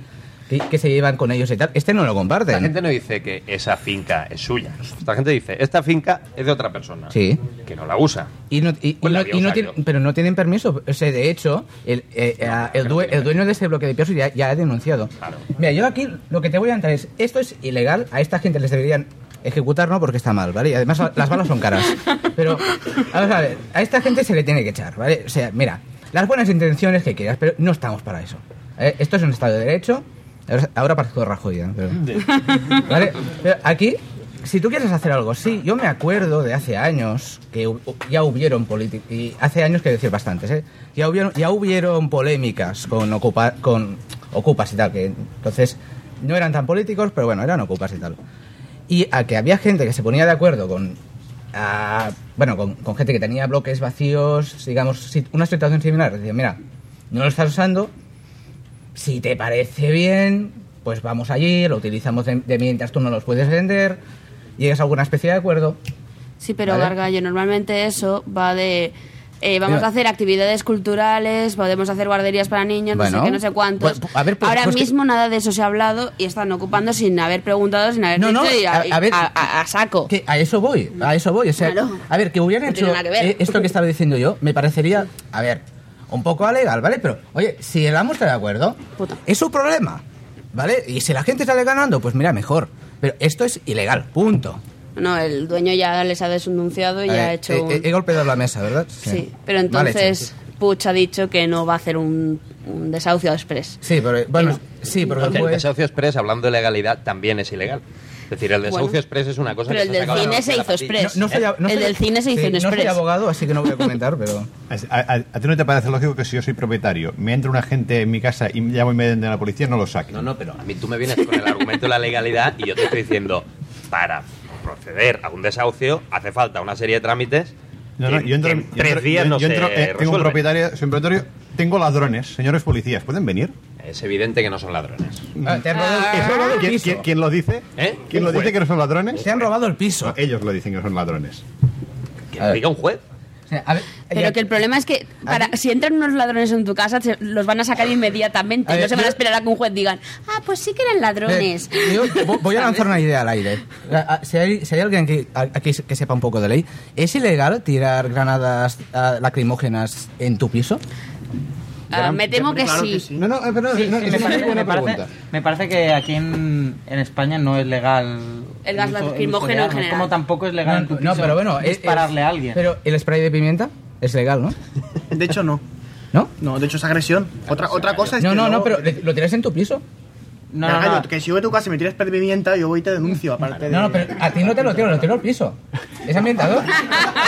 que, que se llevan con ellos y tal este no lo comparten La gente no dice que esa finca es suya. La gente dice, esta finca es de otra persona. Sí. Que no la usa. Y no, y- y Pues no- y pero no tienen permiso. O sea, de hecho, el, eh, eh, el, due- el dueño de ese bloque de pisos ya, ya ha denunciado. Claro. Mira, yo aquí lo que te voy a entrar es, esto es ilegal, a esta gente les deberían ejecutar, ¿no? Porque está mal, ¿vale? Y además las balas son caras. Pero, vamos a ver, a esta gente se le tiene que echar, ¿vale? O sea, mira, las buenas intenciones que quieras, pero no estamos para eso. ¿eh? Esto es un Estado de Derecho. Ahora, parezco Rajoy, ¿eh? Pero- ¿Vale? Pero aquí, si tú quieres hacer algo, sí, yo me acuerdo de hace años que ya hubieron políticos, y hace años que decir bastantes, ¿eh? Ya hubieron, ya hubieron polémicas con, ocupa, con ocupas y tal, que entonces no eran tan políticos, pero bueno, eran ocupas y tal. Y a que había gente que se ponía de acuerdo con, ah, bueno, con, con gente que tenía bloques vacíos, digamos, una situación similar, decía, mira, no lo estás usando, si te parece bien, pues vamos allí, lo utilizamos de, de mientras tú no los puedes vender, llegas a alguna especie de acuerdo. Sí, pero Vale. Gargallo, normalmente eso va de... eh, vamos Mira. a hacer actividades culturales, podemos hacer guarderías para niños, no sé qué, no sé cuántos. pues, a ver, pues- Ahora pues que- mismo nada de eso se ha hablado y están ocupando sin haber preguntado, sin haber No, no, y a, a- a ver, a- a- a saco. Que a eso voy, a eso voy. O sea, Claro. a ver, que hubieran No hecho que esto que estaba diciendo yo, me parecería, a ver, un poco alegal, ¿vale? Pero, oye, si el amo está de acuerdo, Puta. es su problema, ¿vale? Y si la gente sale ganando, pues mira, mejor. Pero esto es ilegal, punto. No, el dueño ya les ha denunciado y ya ver, ha hecho he, un... he- he golpeado la mesa, ¿verdad? Sí, pero entonces Puch ha dicho que no va a hacer un, un desahucio express. Sí, pero, bueno, no. sí, porque El el desahucio express, hablando de legalidad, también es ilegal. Es decir, el desahucio Bueno. express es una cosa Pero que el se del cine se hizo express. No, no soy, no El soy- del cine se hizo sí, en No soy Express. abogado, así que no voy a comentar, pero... A, a- a ti no te parece lógico que si yo soy propietario, me entra una gente en mi casa y llamo y me den de la policía, no lo saque? No, no, pero a mí tú me vienes con el argumento de la legalidad y yo te estoy diciendo, para proceder a un desahucio hace falta una serie de trámites No, no, que- yo entro, en yo tres entro- días yo- no yo se entro, eh, tengo un propietario, soy un propietario, tengo ladrones, señores policías, ¿pueden venir? Es evidente que no son ladrones. Ah, te han robado, te robado el ¿Quién, piso. quién- quién lo dice? ¿Eh? ¿Quién lo dice que no son ladrones? Te han robado el piso. No, ellos lo dicen que son ladrones. Que diga un juez. O sea, a ver, Pero que el problema es que para, si entran unos ladrones en tu casa, se- los van a sacar inmediatamente. Ver, no se van a esperar a que un juez digan, ah, pues sí que eran ladrones. Eh, yo voy a lanzar una idea al aire. Si hay, si hay alguien que, aquí que sepa un poco de ley, ¿es ilegal tirar granadas ah, lacrimógenas en tu piso? Ah, me temo que Claro sí. que sí. No, no, pero no, Sí, no, sí, es me, parece, buena me parece- pregunta. me parece que aquí en, en España no es legal El gas lacrimógeno en general. Como tampoco es legal en No, tu no, piso pero bueno, es- dispararle es- a alguien. Pero el spray de pimienta es legal, ¿no? De hecho, no. ¿No? No, de hecho es agresión. Otra, otra cosa es No, que no, no, pero lo tiras en tu piso. No, no, no. Que si yo voy a tu casa y me tiras pimienta, yo voy y te denuncio, aparte de... No, no, pero a ti no te lo tiro, lo tiro al piso. ¿Es ambientador?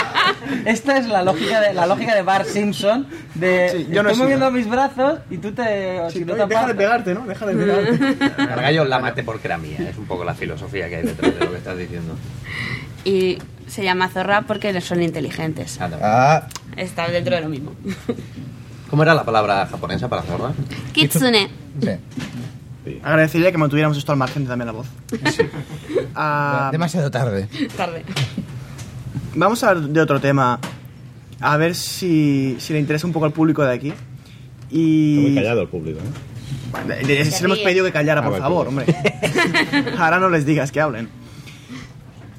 Esta es la lógica de la lógica de Bart Simpson de Sí, yo no estoy moviendo mis brazos y tú te Sí, si no te deja de pegarte, ¿no? Deja de pegarte. El gallo la maté porque era mía. Es un poco la filosofía que hay detrás de lo que estás diciendo. Y se llama zorra porque son inteligentes. Anda. Ah, Está dentro de lo mismo. ¿Cómo era la palabra japonesa para zorra? Kitsune. sí. Agradecería que mantuviéramos esto al margen de también la voz. Ah, Demasiado tarde. Tarde. vamos a hablar de otro tema. A ver si, si le interesa un poco al público de aquí. Y... Está muy callado el público, ¿eh? Le- Se le hemos pedido que callara, Ah, por vale, favor, pues. hombre. Ahora no les digas que hablen.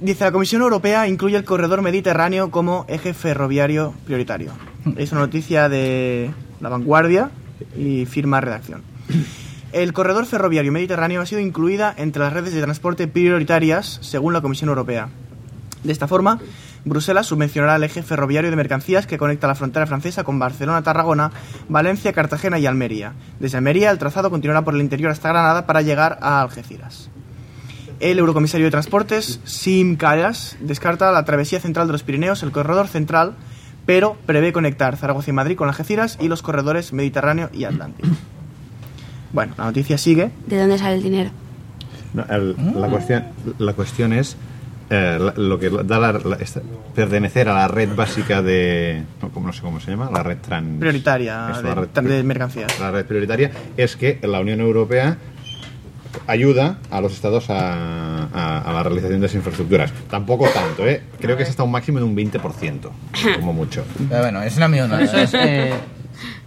Dice, la Comisión Europea incluye el corredor mediterráneo como eje ferroviario prioritario. Es una noticia de La Vanguardia y firma redacción. El corredor ferroviario mediterráneo ha sido incluida entre las redes de transporte prioritarias según la Comisión Europea. De esta forma, Bruselas subvencionará el eje ferroviario de mercancías que conecta la frontera francesa con Barcelona, Tarragona, Valencia, Cartagena y Almería. Desde Almería, el trazado continuará por el interior hasta Granada para llegar a Algeciras. El eurocomisario de Transportes, Sim Callas, descarta la travesía central de los Pirineos, el corredor central, pero prevé conectar Zaragoza y Madrid con Algeciras y los corredores Mediterráneo y Atlántico. Bueno, la noticia sigue. ¿De dónde sale el dinero? No, el- la, cuestión, la cuestión es eh, la- lo que da la, la- esta- pertenecer a la red básica de... No, ¿cómo- no sé cómo se llama, la red trans... Prioritaria Eso, de- la red- de mercancías. La red prioritaria es que la Unión Europea ayuda a los estados a, a- a la realización de esas infraestructuras. Tampoco tanto, ¿eh? Creo que es hasta un máximo de un 20%, como mucho. Pero bueno, es una millonada. Eso es, eh,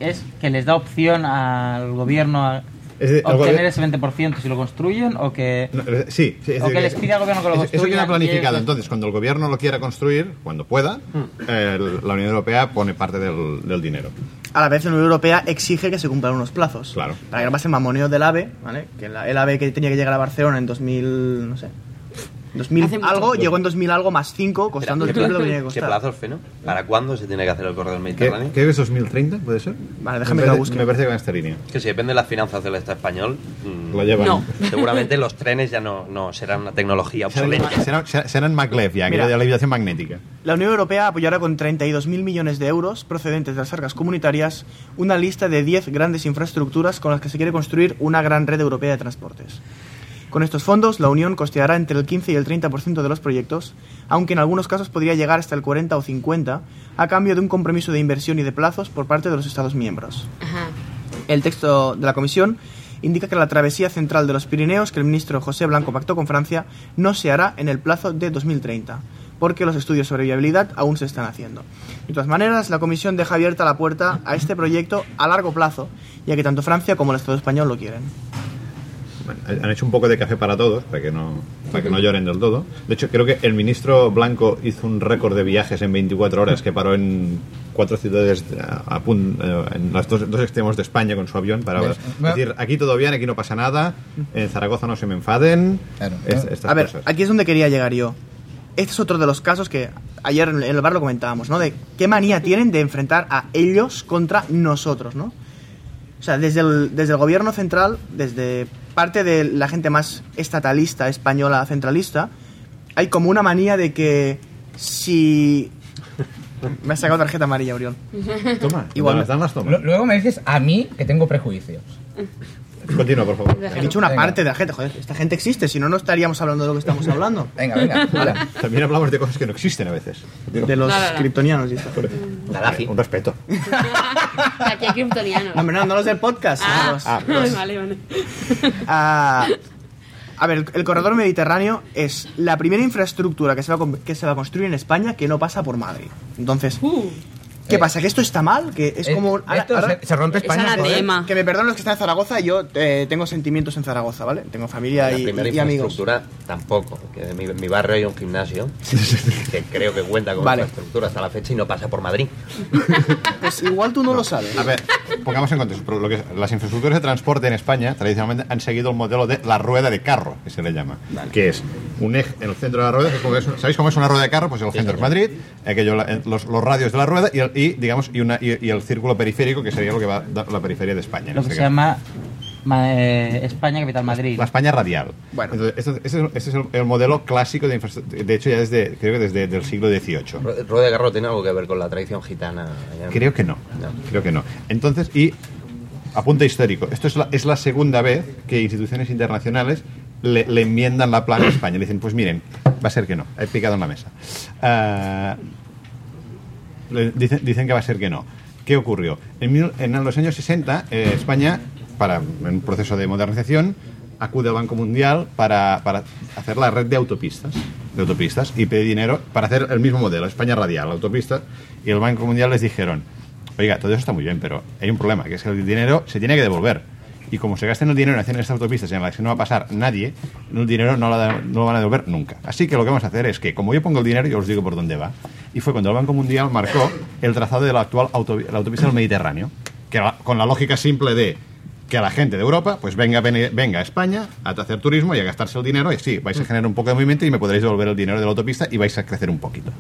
es que les da opción al gobierno a Es de- el obtener ese 20% si lo construyen o que... No, sí, sí, es O que decir, les pide al gobierno que lo eso- Eso construya queda planificado. Entonces, cuando el gobierno lo quiera construir, cuando pueda, eh, la Unión Europea pone parte del, del dinero. A la vez, la Unión Europea exige que se cumplan unos plazos. Claro. Para que no pase el mamoneo del AVE, ¿vale? Que la- el AVE que tenía que llegar a Barcelona en 2000, no sé, 2000 Hace mucho. algo, llegó en 2000 algo más 5, costando el ¿Qué triple lo que tenía que ¿Qué costar. plazos, Feno? ¿Para cuándo se tiene que hacer el corredor ¿Qué, mediterráneo? ¿Qué es 2030? ¿Puede ser? Vale, déjame me que lo parece- busque. Me parece que va en esta línea. Que si depende de las finanzas del Estado español, mm, Lo llevan. No. seguramente los trenes ya no, no serán una tecnología obsoleta. Serán, serán, serán maglev ya, que de la levitación magnética. La Unión Europea apoyará con 32.000 millones de euros procedentes de las arcas comunitarias una lista de 10 grandes infraestructuras con las que se quiere construir una gran red europea de transportes. Con estos fondos, la Unión costeará entre el 15 y el 30% de los proyectos, aunque en algunos casos podría llegar hasta el 40 o 50, a cambio de un compromiso de inversión y de plazos por parte de los Estados miembros. Ajá. El texto de la Comisión indica que la travesía central de los Pirineos que el ministro José Blanco pactó con Francia no se hará en el plazo de 2030, porque los estudios sobre viabilidad aún se están haciendo. De todas maneras, la Comisión deja abierta la puerta a este proyecto a largo plazo, ya que tanto Francia como el Estado español lo quieren. Bueno, han hecho un poco de café para todos, para que no para que no lloren del todo. De hecho, creo que el ministro Blanco hizo un récord de viajes en 24 horas que paró en cuatro ciudades a, a pun- eh, en los dos, dos extremos de España con su avión para ¿Ves? decir aquí todo bien, aquí no pasa nada, en Zaragoza no se me enfaden. Claro. es- estas A ver, cosas. aquí es donde quería llegar yo. Este es otro de los casos que ayer en el bar lo comentábamos, ¿no? De qué manía tienen de enfrentar a ellos contra nosotros, ¿no? O sea, desde el, desde el gobierno central, desde parte de la gente más estatalista, española, centralista, hay como una manía de que si... Me has sacado tarjeta amarilla, Oriol. Toma, Igual- las dan las Lu- tomas. Luego me dices a mí que tengo prejuicios. Continúa, por favor. He dicho una Venga. parte de la gente, joder, esta gente existe, si no, no estaríamos hablando de lo que estamos hablando. Venga, venga. También hablamos de cosas que no existen a veces. De los No, no, no. kryptonianos y esto. Un respeto. Aquí hay kryptonianos. No, hombre, no, no los del podcast. Ah, no los- Ah, vale, vale. Ah, a ver, el, el corredor mediterráneo es la primera infraestructura que se, va que se va a construir en España que no pasa por Madrid. Entonces, ¿qué Eh, pasa? ¿Que esto está mal? ¿Que es Eh, como... ahora- esto ahora- se, se rompe Es España. que me perdonen los que están en Zaragoza, yo eh, tengo sentimientos en Zaragoza, ¿vale? Tengo familia La y, primera y amigos. infraestructura tampoco. porque en mi, en mi barrio hay un gimnasio que creo que cuenta con Vale. infraestructura hasta la fecha y no pasa por Madrid. Pues igual tú no lo sabes. A ver, pongamos en contexto. Lo que, las infraestructuras de transporte en España tradicionalmente han seguido el modelo de la rueda de carro, que se le llama. Que es un eje en el centro de la rueda. que es como es- ¿Sabéis cómo es una rueda de carro? Pues el centro es Madrid, aquello, los, los radios de la rueda y, el, y, digamos, y, una, y, y el círculo periférico, que sería lo que va a dar la periferia de España. Lo que este se caso. llama Ma- eh, España, capital Madrid. La España radial. Bueno. Entonces, esto- este es, este es el, el modelo clásico de infraestructura. De hecho, ya desde, creo que desde el siglo XVIII. Rueda de Garro tiene algo que ver con la tradición gitana. Creo que no. No. Creo que no. Entonces, y apunte histórico. Esto es la, es la segunda vez que instituciones internacionales le, le enmiendan la plana a España. Le dicen, pues miren, va a ser que no. He picado en la mesa. Ah, dicen, que va a ser que no. ¿Qué ocurrió? En, los años 60, eh, España, para en un proceso de modernización, acude al Banco Mundial para, hacer la red de autopistas, de autopistas y pide dinero para hacer el mismo modelo, España radial, autopistas, y el Banco Mundial les dijeron, oiga, todo eso está muy bien, pero hay un problema, que es que el dinero se tiene que devolver. Y como se gasten el dinero en hacer estas autopistas en las que no va a pasar nadie, el dinero no lo, no lo van a devolver nunca. Así que lo que vamos a hacer es que, como yo pongo el dinero, yo os digo por dónde va. Y fue cuando el Banco Mundial marcó el trazado de la actual autopista del Mediterráneo, que con la lógica simple de que la gente de Europa, pues venga, ven- venga a España a hacer turismo y a gastarse el dinero, y sí, vais a generar un poco de movimiento y me podréis devolver el dinero de la autopista y vais a crecer un poquito.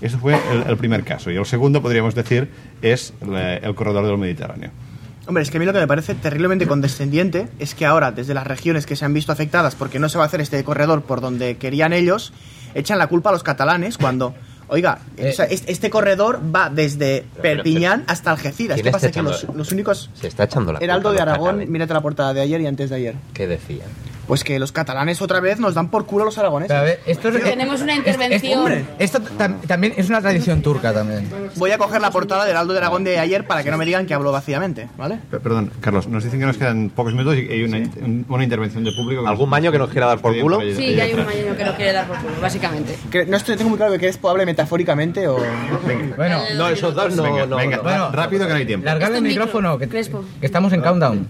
Eso fue el, primer caso. Y el segundo, podríamos decir, es el corredor del Mediterráneo. Hombre, es que a mí lo que me parece terriblemente condescendiente es que ahora, desde las regiones que se han visto afectadas porque no se va a hacer este corredor por donde querían ellos, echan la culpa a los catalanes cuando, oiga, Eh, o sea, es- este corredor va desde pero- Perpiñán hasta Algeciras. ¿Quién ¿Qué pasa? Que los, los únicos... Se está echando la Heraldo culpa de Aragón, mírate la portada de ayer y antes de ayer. ¿Qué decía? Pues que los catalanes otra vez nos dan por culo a los aragoneses. A ver, esto es- Tenemos una es- intervención. hombre, esto tam- también es una tradición turca también. Voy a coger la portada de Heraldo de Aragón de ayer para que no me digan que hablo vacíamente, ¿vale? Pe- Perdón, Carlos, nos dicen que nos quedan pocos minutos y hay una, un- una intervención de público. ¿Algún baño que nos quiera dar por Sí, culo? Sí, que hay un mañana que no quiere dar por culo, básicamente. Que no estoy, tengo muy claro que quieres hable metafóricamente o... Bueno, No, esos dos no. venga, no, venga, no. Rápido que no hay tiempo. largar el es micrófono, que, Crespo. que estamos en countdown.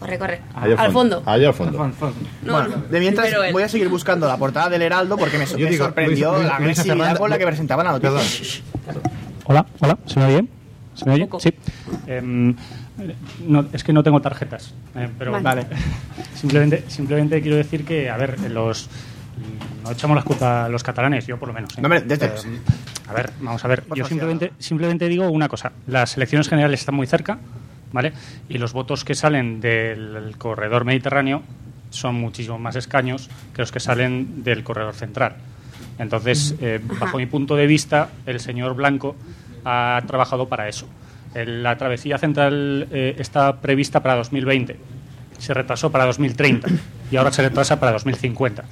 Corre, corre. Allá Al fondo. Allá al fondo. Fon, fon. No, bueno, no. de mientras Pero voy a seguir buscando la portada del Heraldo porque me, me digo, sorprendió Luis- la Luis- agresividad con la que presentaban la noticia. Hola, hola, ¿se me oye bien? ¿Se me oye? Sí. Em, no, es que no tengo tarjetas, eh, pero Vale. Vale. simplemente, simplemente quiero decir que, a ver, los no echamos la culpa a los catalanes, yo por lo menos. ¿eh? No, hombre, desde- Em, a ver, vamos a ver, yo simplemente, simplemente digo una cosa, las elecciones generales están muy cerca, ¿vale? Y los votos que salen del corredor mediterráneo son muchísimo más escaños que los que salen del corredor central. Entonces, eh, bajo mi punto de vista, el señor Blanco ha trabajado para eso. El- la travesía central eh, está prevista para 2020, se retrasó para 2030 y ahora se retrasa para 2050.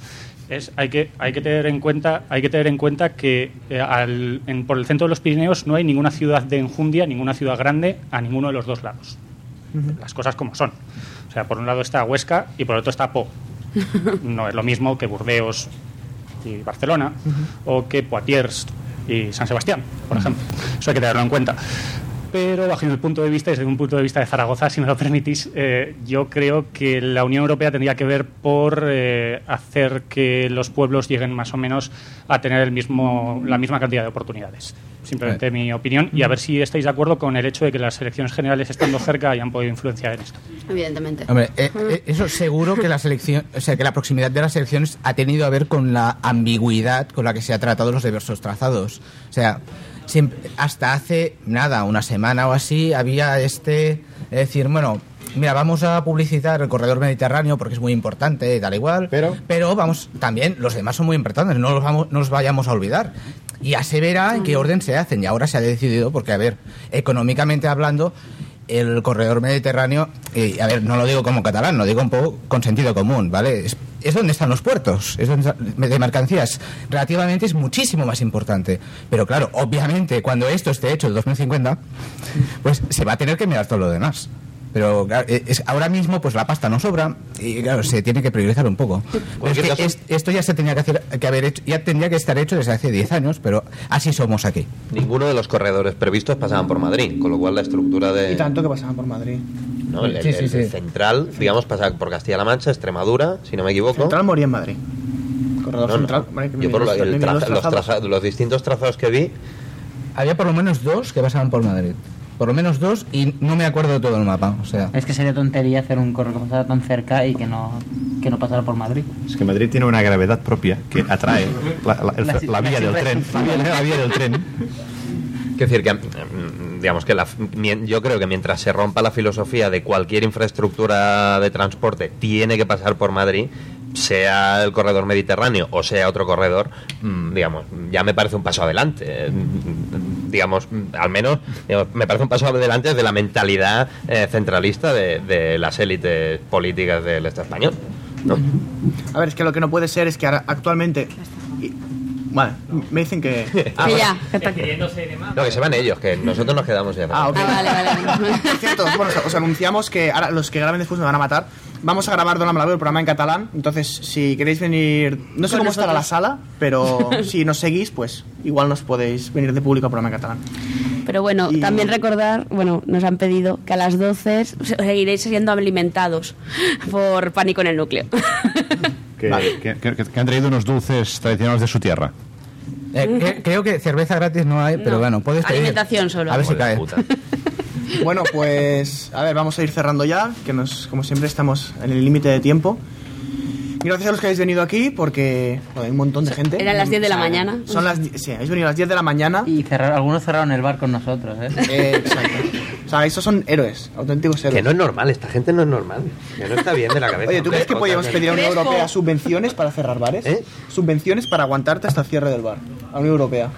Es, hay, que, hay, que tener en cuenta, hay que tener en cuenta que eh, al- en- por el centro de los Pirineos no hay ninguna ciudad de enjundia, ninguna ciudad grande a ninguno de los dos lados. Las cosas como son. O sea, por un lado está Huesca y por otro está Po. No es lo mismo que Burdeos y Barcelona o que Poitiers y San Sebastián, por ejemplo. Eso hay que tenerlo en cuenta. Pero bajo mi punto de vista, desde un punto de vista de Zaragoza, si me lo permitís, eh, yo creo que la Unión Europea tendría que ver por eh, hacer que los pueblos lleguen más o menos a tener el mismo, la misma cantidad de oportunidades. Simplemente mi opinión y a ver si estáis de acuerdo con el hecho de que las elecciones generales estando cerca hayan podido influenciar en esto. Evidentemente. Hombre, eh, eh, eso seguro que la selección, o sea, que la proximidad de las elecciones ha tenido a ver con la ambigüedad con la que se ha tratado los diversos trazados. O sea, siempre- hasta hace nada, una semana o así, había este, es decir, bueno, mira, vamos a publicitar el corredor mediterráneo porque es muy importante, tal igual, Pero- pero vamos, también los demás son muy importantes, no los, vamos, no los vayamos a olvidar. Y ya se verá en qué orden se hacen. Y ahora se ha decidido, porque, a ver, económicamente hablando, el corredor mediterráneo, y a ver, no lo digo como catalán, lo digo un poco con sentido común, ¿vale? Es, es donde están los puertos, es donde están- de mercancías. Relativamente es muchísimo más importante. Pero claro, obviamente, cuando esto esté hecho en 2050, pues se va a tener que mirar todo lo demás. Pero claro, eh, es, ahora mismo pues la pasta no sobra y claro, se tiene que priorizar un poco. Pero es cualquier que caso- es- esto ya se tenía que, hacer, que haber hecho, ya tendría que estar hecho desde hace 10 años, pero así somos aquí. Ninguno de los corredores previstos pasaban por Madrid, con lo cual la estructura de. Y tanto que pasaban por Madrid. ¿No? El, Sí, el- sí, el sí. central, digamos, pasa por Castilla-La Mancha, Extremadura, si no me equivoco. Central moría en Madrid. Corredor No, no. central. Madre, me Yo por lo- el traza- los traza- distintos trazados que vi, Había por lo menos dos que pasaban por Madrid. Por lo menos dos y no me acuerdo de todo el mapa. O sea, Es que sería tontería hacer un que pasara tan cerca y que no, que no pasara por Madrid. Es que Madrid tiene una gravedad propia que atrae la, la- el- La- la vía la del tren. La vía, la vía del tren. Quiero decir que, mm, digamos que la, yo creo que mientras se rompa la filosofía de cualquier infraestructura de transporte tiene que pasar por Madrid, sea el corredor mediterráneo o sea otro corredor, mm, digamos, ya me parece un paso adelante. Mm, Digamos, al menos me parece un paso adelante de la mentalidad eh, centralista de, las élites políticas del Estado español. A ver, es que lo que no puede ser es que actualmente... Vale, me dicen que... Ah, Que ya, que está- Despidiéndose y demás. No, que se van ellos, que nosotros nos quedamos ya. Ah, ok. Ah, vale, vale. Por cierto, bueno, os anunciamos que ahora los que graben después me van a matar. Vamos a grabar Don Amalabé, el programa en catalán. Entonces, si queréis venir, no sé cómo estará la sala, pero si nos seguís, pues igual nos podéis venir de público al programa en catalán. Pero bueno, Y- también recordar, bueno, nos han pedido que a las 12 seguiréis siendo alimentados por pánico en el núcleo. Que, que- que- que han traído unos dulces tradicionales de su tierra. Eh, cre- creo que cerveza gratis no hay, pero No, bueno, puedes pedir. alimentación solo. A ver si cae. Bueno, pues a ver, vamos a ir cerrando ya, que nos, como siempre estamos en el límite de tiempo. Gracias a los que habéis venido aquí, porque joder, hay un montón de gente. Eran las 10 de la mañana. Son las, sí, habéis venido a las 10 de la mañana. Y cerrar, algunos cerraron el bar con nosotros, ¿eh? Eh, exacto. O sea, estos son héroes, auténticos héroes. Que no es normal, esta gente no es normal. Que no está bien de la cabeza. Oye, ¿tú crees que podríamos pedir a la Unión. Europea subvenciones para cerrar bares? ¿Eh? Subvenciones para aguantarte hasta el cierre del bar. A la Unión Europea.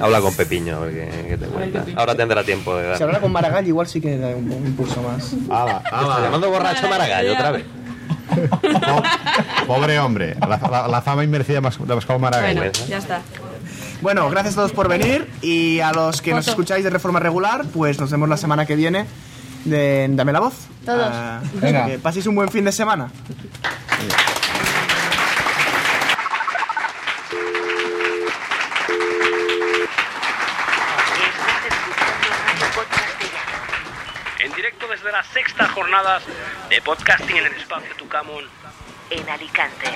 Habla con Pepiño, a ver qué, qué te cuenta. Ahora tendrá tiempo de dar. Si hablara con Maragall, igual sí que da un, un impulso más. Ala, Te está llamando borracho Maragall otra vez. po- pobre hombre, la, la- la fama inmerecida de Pascal Maragall. Bueno, ya está. Bueno, gracias a todos por venir y a los que nos Foto. escucháis de reforma regular, pues nos vemos la semana que viene de Dame la Voz. Todos. Ah, Venga. Que paséis un buen fin de semana. las sextas jornadas de podcasting en el espacio Tucamón en Alicante.